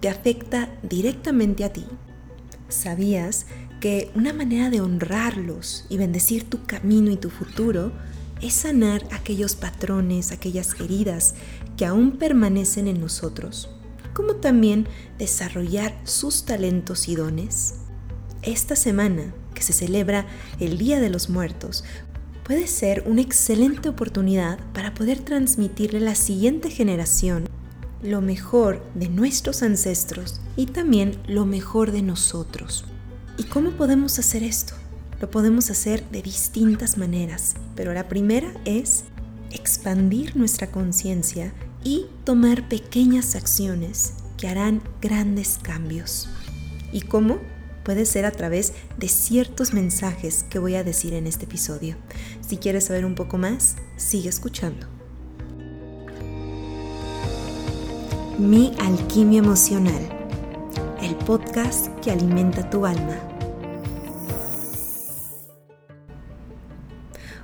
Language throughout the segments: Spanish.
te afecta directamente a ti? ¿Sabías que una manera de honrarlos y bendecir tu camino y tu futuro es sanar aquellos patrones, aquellas heridas que aún permanecen en nosotros, como también desarrollar sus talentos y dones? Esta semana, que se celebra el Día de los Muertos, puede ser una excelente oportunidad para poder transmitirle a la siguiente generación lo mejor de nuestros ancestros y también lo mejor de nosotros. ¿Y cómo podemos hacer esto? Lo podemos hacer de distintas maneras, pero la primera es expandir nuestra conciencia y tomar pequeñas acciones que harán grandes cambios. ¿Y cómo? Puede ser a través de ciertos mensajes que voy a decir en este episodio. Si quieres saber un poco más, sigue escuchando. Mi alquimia emocional, el podcast que alimenta tu alma.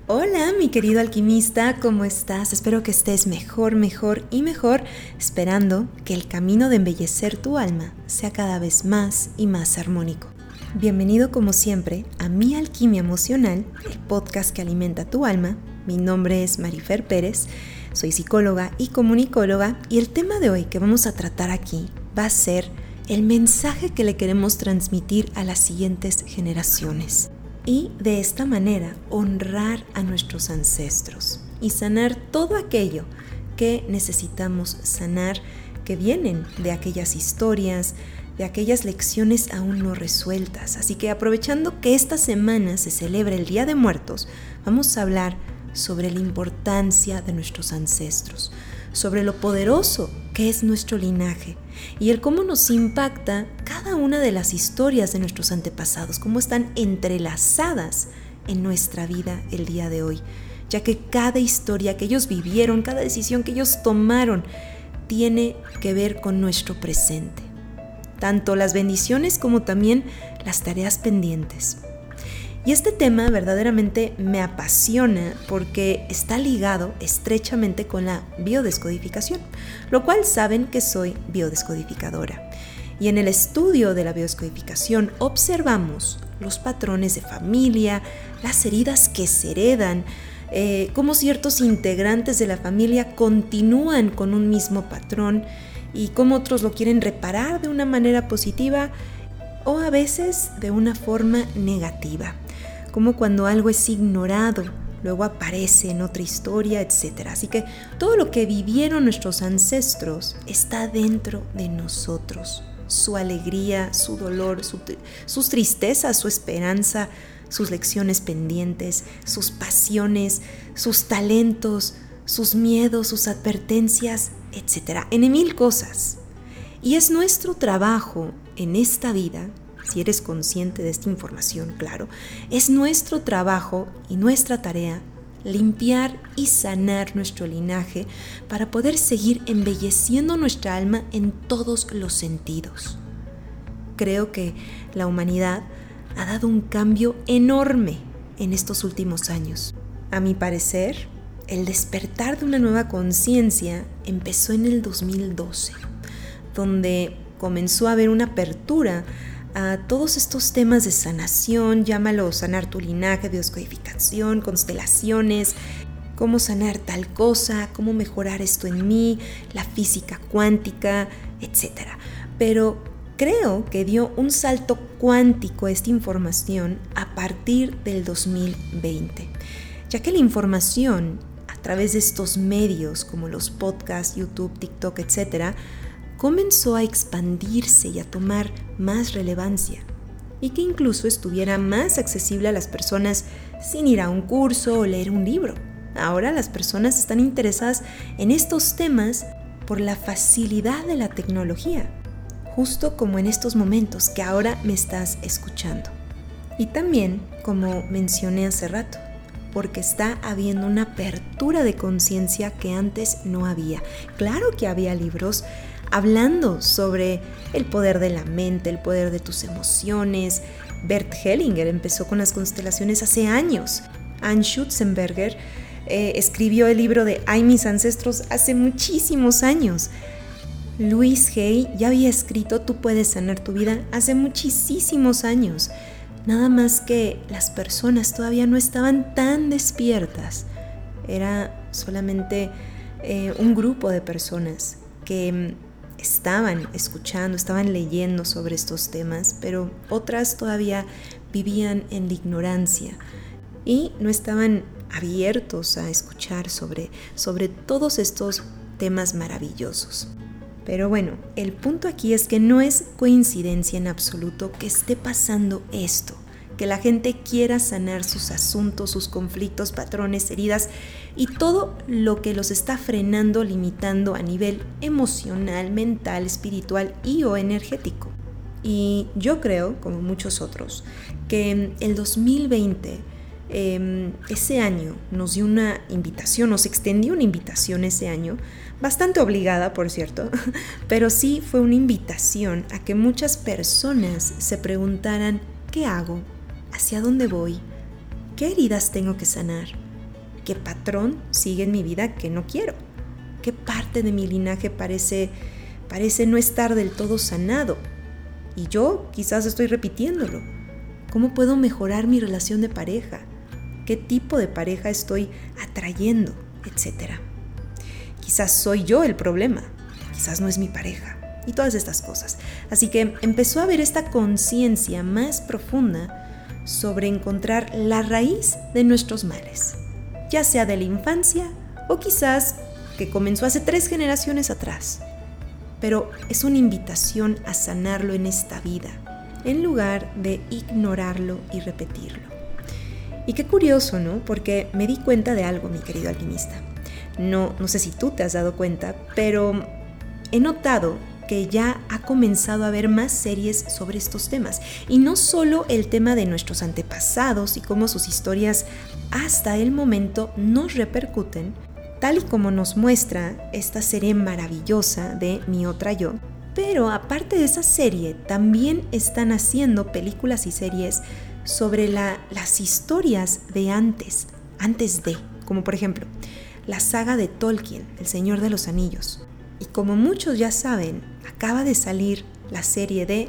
Hola, mi querido alquimista, ¿cómo estás? Espero que estés mejor, mejor y mejor, esperando que el camino de embellecer tu alma sea cada vez más y más armónico. Bienvenido como siempre a Mi Alquimia Emocional, el podcast que alimenta tu alma. Mi nombre es Marifer Pérez, soy psicóloga y comunicóloga y el tema de hoy que vamos a tratar aquí va a ser el mensaje que le queremos transmitir a las siguientes generaciones y de esta manera honrar a nuestros ancestros y sanar todo aquello que necesitamos sanar que vienen de aquellas historias, de aquellas lecciones aún no resueltas. Así que aprovechando que esta semana se celebra el Día de Muertos, vamos a hablar sobre la importancia de nuestros ancestros, sobre lo poderoso que es nuestro linaje y el cómo nos impacta cada una de las historias de nuestros antepasados, cómo están entrelazadas en nuestra vida el día de hoy, ya que cada historia que ellos vivieron, cada decisión que ellos tomaron, tiene que ver con nuestro presente, tanto las bendiciones como también las tareas pendientes. Y este tema verdaderamente me apasiona porque está ligado estrechamente con la biodescodificación, lo cual saben que soy biodescodificadora. Y en el estudio de la biodescodificación observamos los patrones de familia, las heridas que se heredan, eh, cómo ciertos integrantes de la familia continúan con un mismo patrón y cómo otros lo quieren reparar de una manera positiva o a veces de una forma negativa como cuando algo es ignorado, luego aparece en otra historia, etc. Así que todo lo que vivieron nuestros ancestros está dentro de nosotros. Su alegría, su dolor, sus tristezas, su esperanza, sus lecciones pendientes, sus pasiones, sus talentos, sus miedos, sus advertencias, etc. En mil cosas. Y es nuestro trabajo en esta vida si eres consciente de esta información, claro, es nuestro trabajo y nuestra tarea limpiar y sanar nuestro linaje para poder seguir embelleciendo nuestra alma en todos los sentidos. Creo que la humanidad ha dado un cambio enorme en estos últimos años. A mi parecer, el despertar de una nueva conciencia empezó en el 2012, donde comenzó a haber una apertura a todos estos temas de sanación, llámalo sanar tu linaje, bioscodificación, constelaciones, cómo sanar tal cosa, cómo mejorar esto en mí, la física cuántica, etc. Pero creo que dio un salto cuántico esta información a partir del 2020, ya que la información a través de estos medios como los podcasts, YouTube, TikTok, etc., comenzó a expandirse y a tomar más relevancia y que incluso estuviera más accesible a las personas sin ir a un curso o leer un libro. Ahora las personas están interesadas en estos temas por la facilidad de la tecnología justo como en estos momentos que ahora me estás escuchando. Y también, como mencioné hace rato, porque está habiendo una apertura de conciencia que antes no había. Claro que había libros hablando sobre el poder de la mente, el poder de tus emociones. Bert Hellinger empezó con las constelaciones hace años. Anne Schutzenberger eh, escribió el libro de Ay mis ancestros hace muchísimos años. Luis Hay ya había escrito Tú puedes sanar tu vida hace muchísimos años. Nada más que las personas todavía no estaban tan despiertas. Era solamente eh, un grupo de personas que mm, estaban escuchando, estaban leyendo sobre estos temas, pero otras todavía vivían en la ignorancia y no estaban abiertos a escuchar sobre, sobre todos estos temas maravillosos. Pero bueno, el punto aquí es que no es coincidencia en absoluto que esté pasando esto, que la gente quiera sanar sus asuntos, sus conflictos, patrones, heridas y todo lo que los está frenando, limitando a nivel emocional, mental, espiritual y o energético. Y yo creo, como muchos otros, que el 2020 em, ese año nos dio una invitación, nos extendió una invitación ese año bastante obligada, por cierto, pero sí fue una invitación a que muchas personas se preguntaran, ¿qué hago? ¿Hacia dónde voy? ¿Qué heridas tengo que sanar? ¿Qué patrón sigue en mi vida que no quiero? ¿Qué parte de mi linaje parece, parece no estar del todo sanado? Y yo quizás estoy repitiéndolo. ¿Cómo puedo mejorar mi relación de pareja? ¿Qué tipo de pareja estoy atrayendo? Etcétera. Quizás soy yo el problema, quizás no es mi pareja y todas estas cosas. Así que empezó a haber esta conciencia más profunda sobre encontrar la raíz de nuestros males, ya sea de la infancia o quizás que comenzó hace tres generaciones atrás. Pero es una invitación a sanarlo en esta vida, en lugar de ignorarlo y repetirlo. Y qué curioso, ¿no? Porque me di cuenta de algo, mi querido alquimista. No, no sé si tú te has dado cuenta, pero he notado que ya ha comenzado a haber más series sobre estos temas. Y no solo el tema de nuestros antepasados y cómo sus historias hasta el momento nos repercuten, tal y como nos muestra esta serie maravillosa de Mi otra yo. Pero aparte de esa serie, también están haciendo películas y series sobre las historias de antes, antes de, como por ejemplo, la saga de Tolkien, El Señor de los Anillos. Y como muchos ya saben, acaba de salir la serie de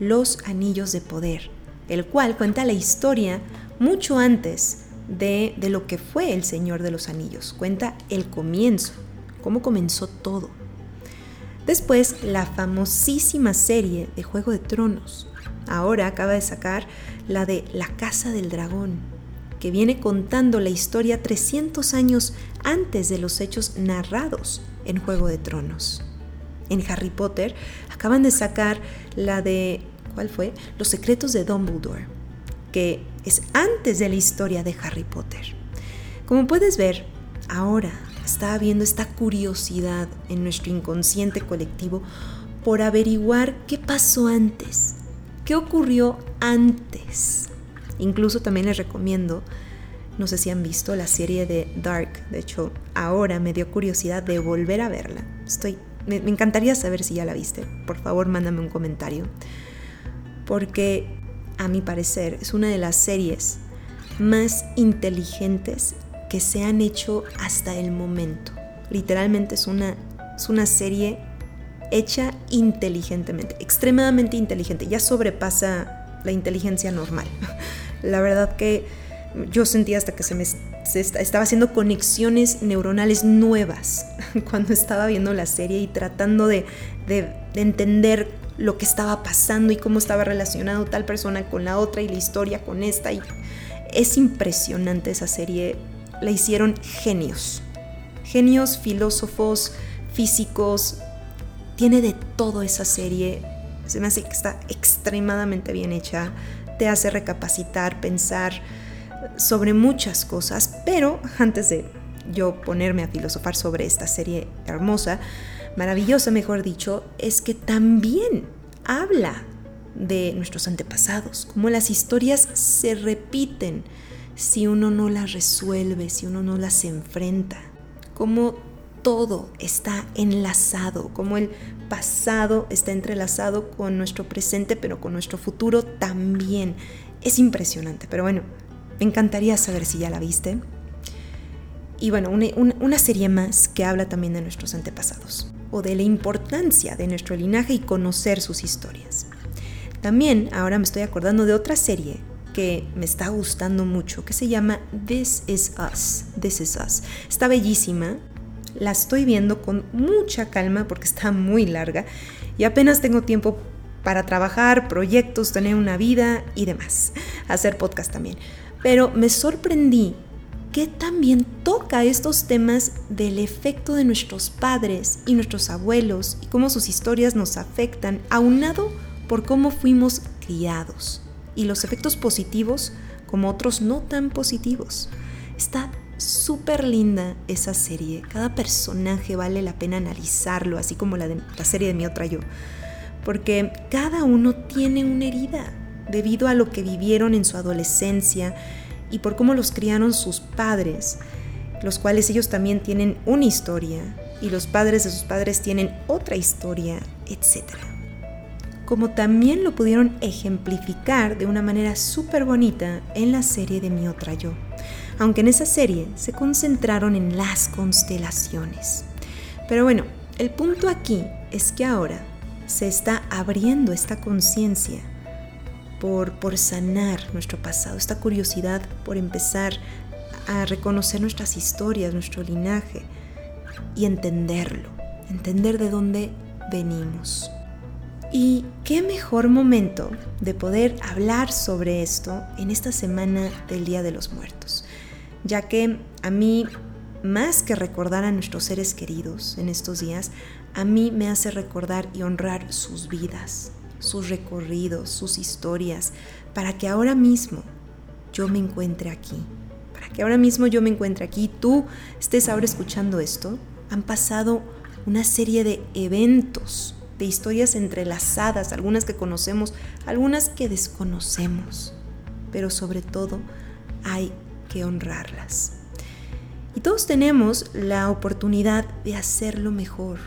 Los Anillos de Poder, el cual cuenta la historia mucho antes de, de lo que fue El Señor de los Anillos. Cuenta el comienzo, cómo comenzó todo. Después, la famosísima serie de Juego de Tronos. Ahora acaba de sacar la de La Casa del Dragón, que viene contando la historia 300 años antes de los hechos narrados en Juego de Tronos. En Harry Potter acaban de sacar la de, ¿cuál fue? Los secretos de Dumbledore, que es antes de la historia de Harry Potter. Como puedes ver, ahora está habiendo esta curiosidad en nuestro inconsciente colectivo por averiguar qué pasó antes, qué ocurrió antes Incluso también les recomiendo, no sé si han visto la serie de Dark, de hecho ahora me dio curiosidad de volver a verla. Estoy, me, encantaría saber si ya la viste. Por favor, mándame un comentario. Porque a mi parecer es una de las series más inteligentes que se han hecho hasta el momento. Literalmente es una, es una serie hecha inteligentemente, extremadamente inteligente, ya sobrepasa la inteligencia normal. La verdad que yo sentía hasta que se me estaba haciendo conexiones neuronales nuevas cuando estaba viendo la serie y tratando de, de entender lo que estaba pasando y cómo estaba relacionado tal persona con la otra y la historia con esta. Y es impresionante esa serie. La hicieron genios. Genios, filósofos, físicos. Tiene de todo esa serie. Se me hace que está extremadamente bien hecha. Te hace recapacitar, pensar sobre muchas cosas. Pero antes de yo ponerme a filosofar sobre esta serie hermosa, maravillosa, mejor dicho, es que también habla de nuestros antepasados, cómo las historias se repiten si uno no las resuelve, si uno no las enfrenta, cómo todo está enlazado, cómo el pasado está entrelazado con nuestro presente, pero con nuestro futuro también. Es impresionante, pero bueno, me encantaría saber si ya la viste. Y bueno, una, una serie más que habla también de nuestros antepasados o de la importancia de nuestro linaje y conocer sus historias. También ahora me estoy acordando de otra serie que me está gustando mucho, que se llama This Is Us. This Is Us. Está bellísima, la estoy viendo con mucha calma porque está muy larga y apenas tengo tiempo para trabajar, proyectos, tener una vida y demás, hacer podcast también. Pero me sorprendí que también toca estos temas del efecto de nuestros padres y nuestros abuelos y cómo sus historias nos afectan, aunado por cómo fuimos criados y los efectos positivos como otros no tan positivos. Está súper linda esa serie, cada personaje vale la pena analizarlo, así como la, de, la serie de mi otra yo, porque cada uno tiene una herida debido a lo que vivieron en su adolescencia, y por cómo los criaron sus padres, los cuales ellos también tienen una historia y los padres de sus padres tienen otra historia, etc. Como también lo pudieron ejemplificar de una manera súper bonita en la serie de Mi Otra Yo, aunque en esa serie se concentraron en las constelaciones. Pero bueno, el punto aquí es que ahora se está abriendo esta conciencia por, sanar nuestro pasado, esta curiosidad por empezar a reconocer nuestras historias, nuestro linaje y entenderlo, entender de dónde venimos. Y qué mejor momento de poder hablar sobre esto en esta semana del Día de los Muertos, ya que a mí, más que recordar a nuestros seres queridos en estos días, a mí me hace recordar y honrar sus vidas, sus recorridos, sus historias, para que ahora mismo yo me encuentre aquí. Para que ahora mismo yo me encuentre aquí, tú estés ahora escuchando esto. Han pasado una serie de eventos, de historias entrelazadas, algunas que conocemos, algunas que desconocemos, pero sobre todo hay que honrarlas. Y todos tenemos la oportunidad de hacerlo mejor.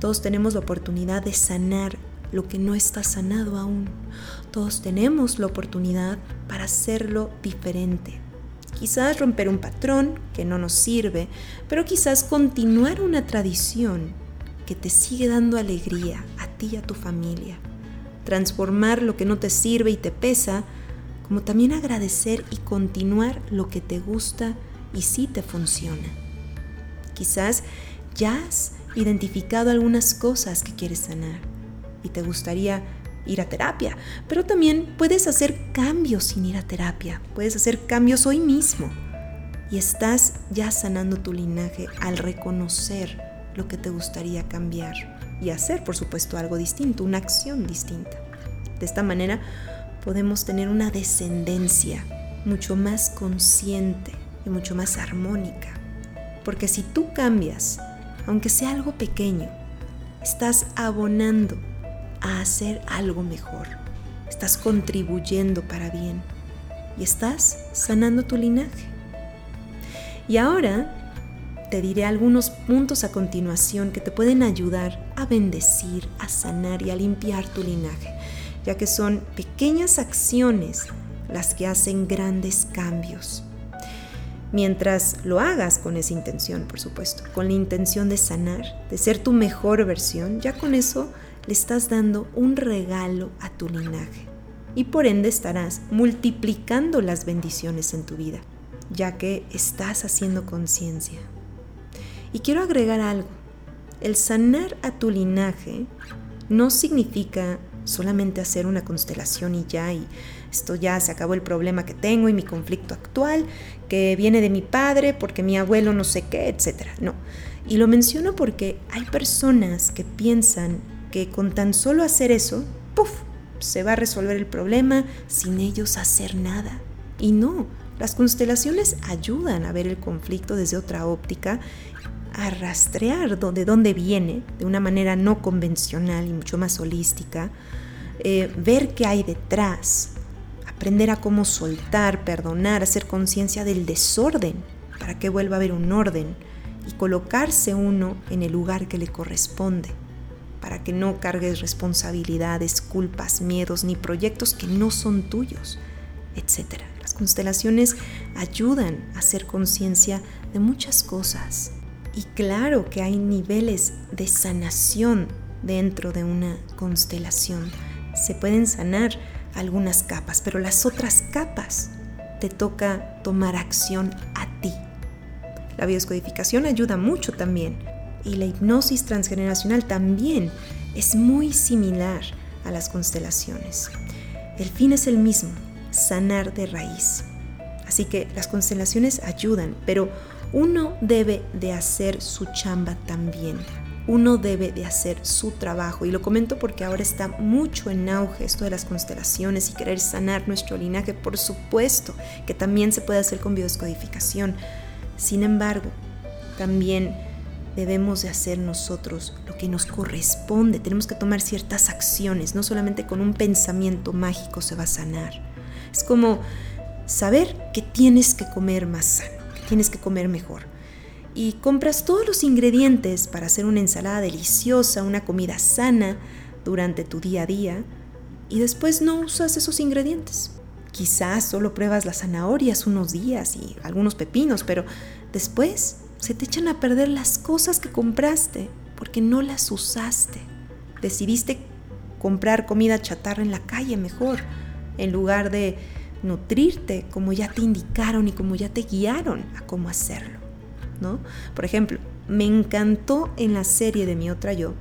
Todos tenemos la oportunidad de sanar lo que no está sanado aún. Todos tenemos la oportunidad para hacerlo diferente. Quizás romper un patrón que no nos sirve, pero quizás continuar una tradición que te sigue dando alegría a ti y a tu familia. Transformar lo que no te sirve y te pesa, como también agradecer y continuar lo que te gusta y sí te funciona. Quizás ya has identificado algunas cosas que quieres sanar y te gustaría ir a terapia, pero también puedes hacer cambios sin ir a terapia, puedes hacer cambios hoy mismo y estás ya sanando tu linaje al reconocer lo que te gustaría cambiar y hacer, por supuesto, algo distinto, una acción distinta. De esta manera podemos tener una descendencia mucho más consciente y mucho más armónica. Porque si tú cambias, aunque sea algo pequeño, estás abonando a hacer algo mejor. Estás contribuyendo para bien y estás sanando tu linaje. Y ahora te diré algunos puntos a continuación que te pueden ayudar a bendecir, a sanar y a limpiar tu linaje, ya que son pequeñas acciones las que hacen grandes cambios. Mientras lo hagas con esa intención, por supuesto, con la intención de sanar, de ser tu mejor versión, ya con eso le estás dando un regalo a tu linaje. y por ende estarás multiplicando las bendiciones en tu vida, ya que estás haciendo conciencia. Y quiero agregar algo. El sanar a tu linaje no significa solamente hacer una constelación y ya, y esto ya se acabó el problema que tengo y mi conflicto actual, que viene de mi padre porque mi abuelo no sé qué, etc. No. Y lo menciono porque hay personas que piensan que con tan solo hacer eso, ¡puf! se va a resolver el problema sin ellos hacer nada. Y no, las constelaciones ayudan a ver el conflicto desde otra óptica, a rastrear de dónde viene de una manera no convencional y mucho más holística, eh, ver qué hay detrás, aprender a cómo soltar, perdonar, hacer conciencia del desorden para que vuelva a haber un orden y colocarse uno en el lugar que le corresponde para que no cargues responsabilidades, culpas, miedos ni proyectos que no son tuyos, etc. Las constelaciones ayudan a hacer conciencia de muchas cosas. Y claro que hay niveles de sanación dentro de una constelación. Se pueden sanar algunas capas, pero las otras capas te toca tomar acción a ti. La bioscodificación ayuda mucho también, y la hipnosis transgeneracional también es muy similar a las constelaciones. El fin es el mismo, sanar de raíz. Así que las constelaciones ayudan, pero uno debe de hacer su chamba también. Uno debe de hacer su trabajo. Y lo comento porque ahora está mucho en auge esto de las constelaciones y querer sanar nuestro linaje. Por supuesto que también se puede hacer con biodescodificación. Sin embargo, también debemos de hacer nosotros lo que nos corresponde. Tenemos que tomar ciertas acciones, no solamente con un pensamiento mágico se va a sanar. Es como saber que tienes que comer más sano, que tienes que comer mejor. Y compras todos los ingredientes para hacer una ensalada deliciosa, una comida sana durante tu día a día y después no usas esos ingredientes. Quizás solo pruebas las zanahorias unos días y algunos pepinos, pero después se te echan a perder las cosas que compraste porque no las usaste. Decidiste comprar comida chatarra en la calle mejor, en lugar de nutrirte como ya te indicaron y como ya te guiaron a cómo hacerlo. ¿no? Por ejemplo, me encantó en la serie de Mi Otra Yo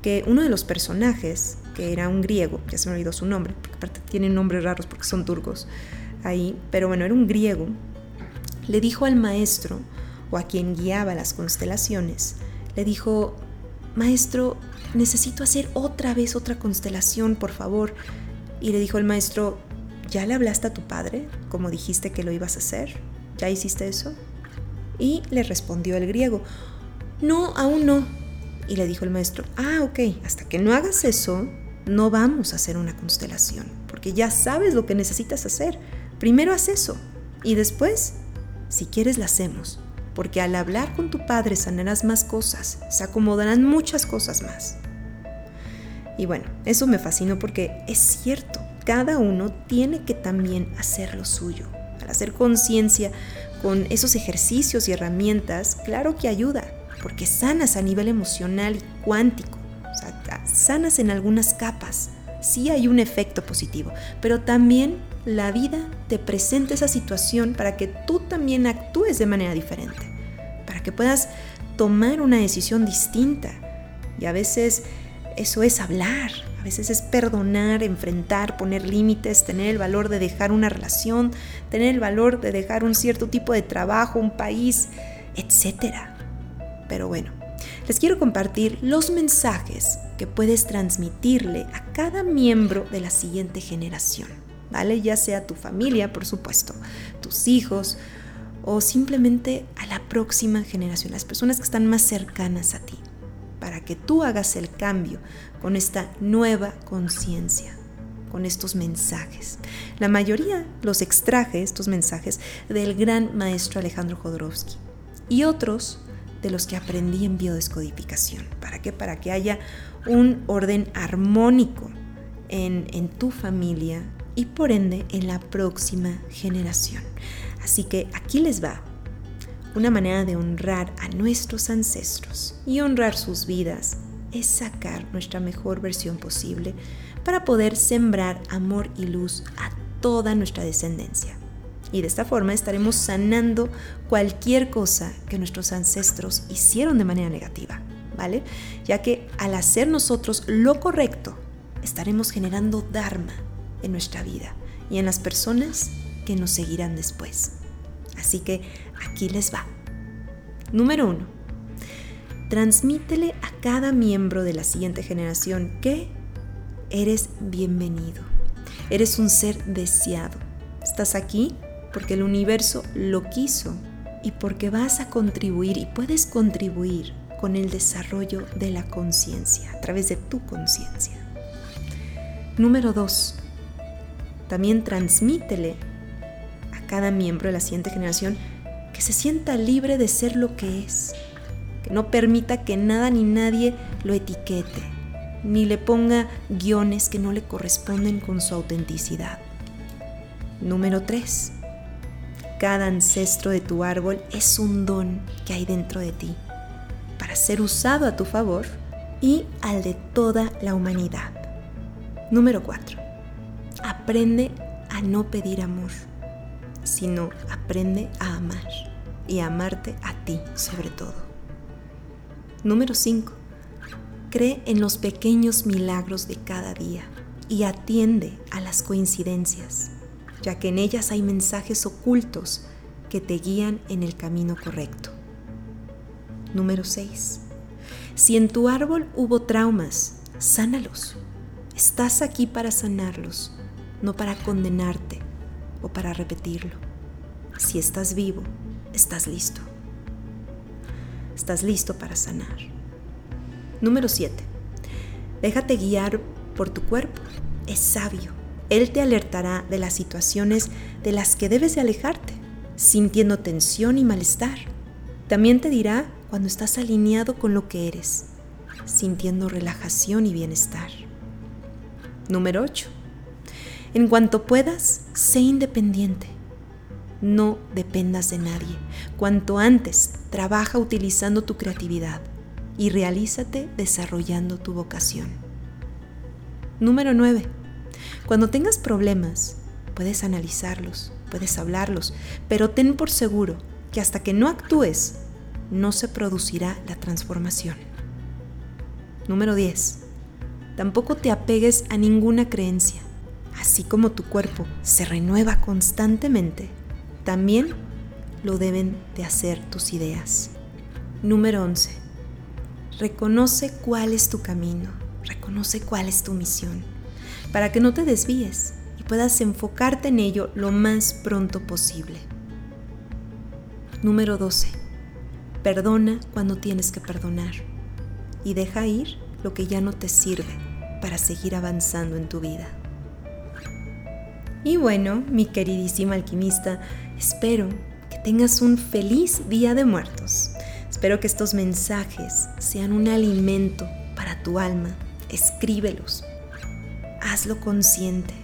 que uno de los personajes, que era un griego, ya se me olvidó su nombre, porque aparte tienen nombres raros porque son turcos ahí, pero bueno, era un griego, le dijo al maestro o a quien guiaba las constelaciones, le dijo, Maestro, necesito hacer otra vez otra constelación, por favor. Y le dijo el maestro, ¿ya le hablaste a tu padre como dijiste que lo ibas a hacer? ¿Ya hiciste eso? Y le respondió el griego, no, aún no. Y le dijo el maestro, ah, ok, hasta que no hagas eso, no vamos a hacer una constelación, porque ya sabes lo que necesitas hacer. Primero haz eso y después, si quieres, la hacemos porque al hablar con tu Padre sanarás más cosas, se acomodarán muchas cosas más. Y bueno, eso me fascinó porque es cierto, cada uno tiene que también hacer lo suyo. Al hacer conciencia con esos ejercicios y herramientas, claro que ayuda, porque sanas a nivel emocional y cuántico, o sea, sanas en algunas capas, sí hay un efecto positivo, pero también la vida te presenta esa situación para que tú también actúes de manera diferente, para que puedas tomar una decisión distinta. Y a veces eso es hablar, a veces es perdonar, enfrentar, poner límites, tener el valor de dejar una relación, tener el valor de dejar un cierto tipo de trabajo, un país, etc. Pero bueno, les quiero compartir los mensajes que puedes transmitirle a cada miembro de la siguiente generación. ¿Vale? Ya sea tu familia, por supuesto, tus hijos o simplemente a la próxima generación, las personas que están más cercanas a ti, para que tú hagas el cambio con esta nueva conciencia, con estos mensajes. La mayoría los extraje, estos mensajes, del gran maestro Alejandro Jodorowsky y otros de los que aprendí en biodescodificación. ¿Para qué? Para que haya un orden armónico en, en tu familia, y por ende en la próxima generación. Así que aquí les va una manera de honrar a nuestros ancestros y honrar sus vidas es sacar nuestra mejor versión posible para poder sembrar amor y luz a toda nuestra descendencia. Y de esta forma estaremos sanando cualquier cosa que nuestros ancestros hicieron de manera negativa, ¿vale? Ya que al hacer nosotros lo correcto, estaremos generando Dharma en nuestra vida y en las personas que nos seguirán después. Así que aquí les va. Número uno, transmítele a cada miembro de la siguiente generación que eres bienvenido. Eres un ser deseado. Estás aquí porque el universo lo quiso y porque vas a contribuir y puedes contribuir con el desarrollo de la conciencia a través de tu conciencia. Número 2. También transmítele a cada miembro de la siguiente generación que se sienta libre de ser lo que es, que no permita que nada ni nadie lo etiquete, ni le ponga guiones que no le corresponden con su autenticidad. Número 3 cada ancestro de tu árbol es un don que hay dentro de ti para ser usado a tu favor y al de toda la humanidad. Número 4. Aprende a no pedir amor, sino aprende a amar y a amarte a ti sobre todo. Número 5. Cree en los pequeños milagros de cada día y atiende a las coincidencias ya que en ellas hay mensajes ocultos que te guían en el camino correcto. Número 6. Si en tu árbol hubo traumas, sánalos. Estás aquí para sanarlos, no para condenarte o para repetirlo. Si estás vivo, estás listo. Estás listo para sanar. Número 7. Déjate guiar por tu cuerpo. Es sabio él te alertará de las situaciones de las que debes de alejarte, sintiendo tensión y malestar. También te dirá cuando estás alineado con lo que eres, sintiendo relajación y bienestar. Número 8. En cuanto puedas, sé independiente. No dependas de nadie. Cuanto antes, trabaja utilizando tu creatividad y realízate desarrollando tu vocación. Número 9 cuando tengas problemas, puedes analizarlos, puedes hablarlos, pero ten por seguro que hasta que no actúes, no se producirá la transformación. Número 10. Tampoco te apegues a ninguna creencia. Así como tu cuerpo se renueva constantemente, también lo deben de hacer tus ideas. Número 11. Reconoce cuál es tu camino, reconoce cuál es tu misión para que no te desvíes y puedas enfocarte en ello lo más pronto posible. Número 12. Perdona cuando tienes que perdonar y deja ir lo que ya no te sirve para seguir avanzando en tu vida. Y bueno, mi queridísima alquimista, espero que tengas un feliz día de muertos. Espero que estos mensajes sean un alimento para tu alma. Escríbelos, hazlo consciente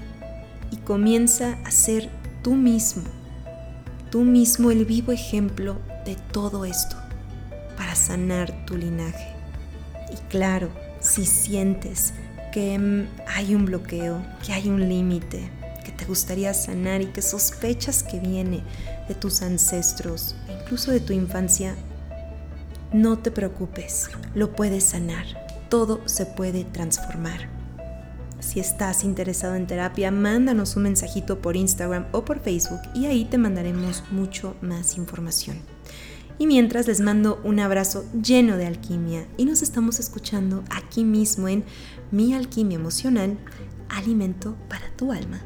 y comienza a ser tú mismo, tú mismo el vivo ejemplo de todo esto para sanar tu linaje. Y claro, si sientes que mm, hay un bloqueo, que hay un límite, te gustaría sanar y que sospechas que viene de tus ancestros, incluso de tu infancia, no te preocupes, lo puedes sanar, todo se puede transformar. Si estás interesado en terapia, mándanos un mensajito por Instagram o por Facebook y ahí te mandaremos mucho más información. Y mientras les mando un abrazo lleno de alquimia y nos estamos escuchando aquí mismo en Mi Alquimia Emocional, Alimento para tu Alma.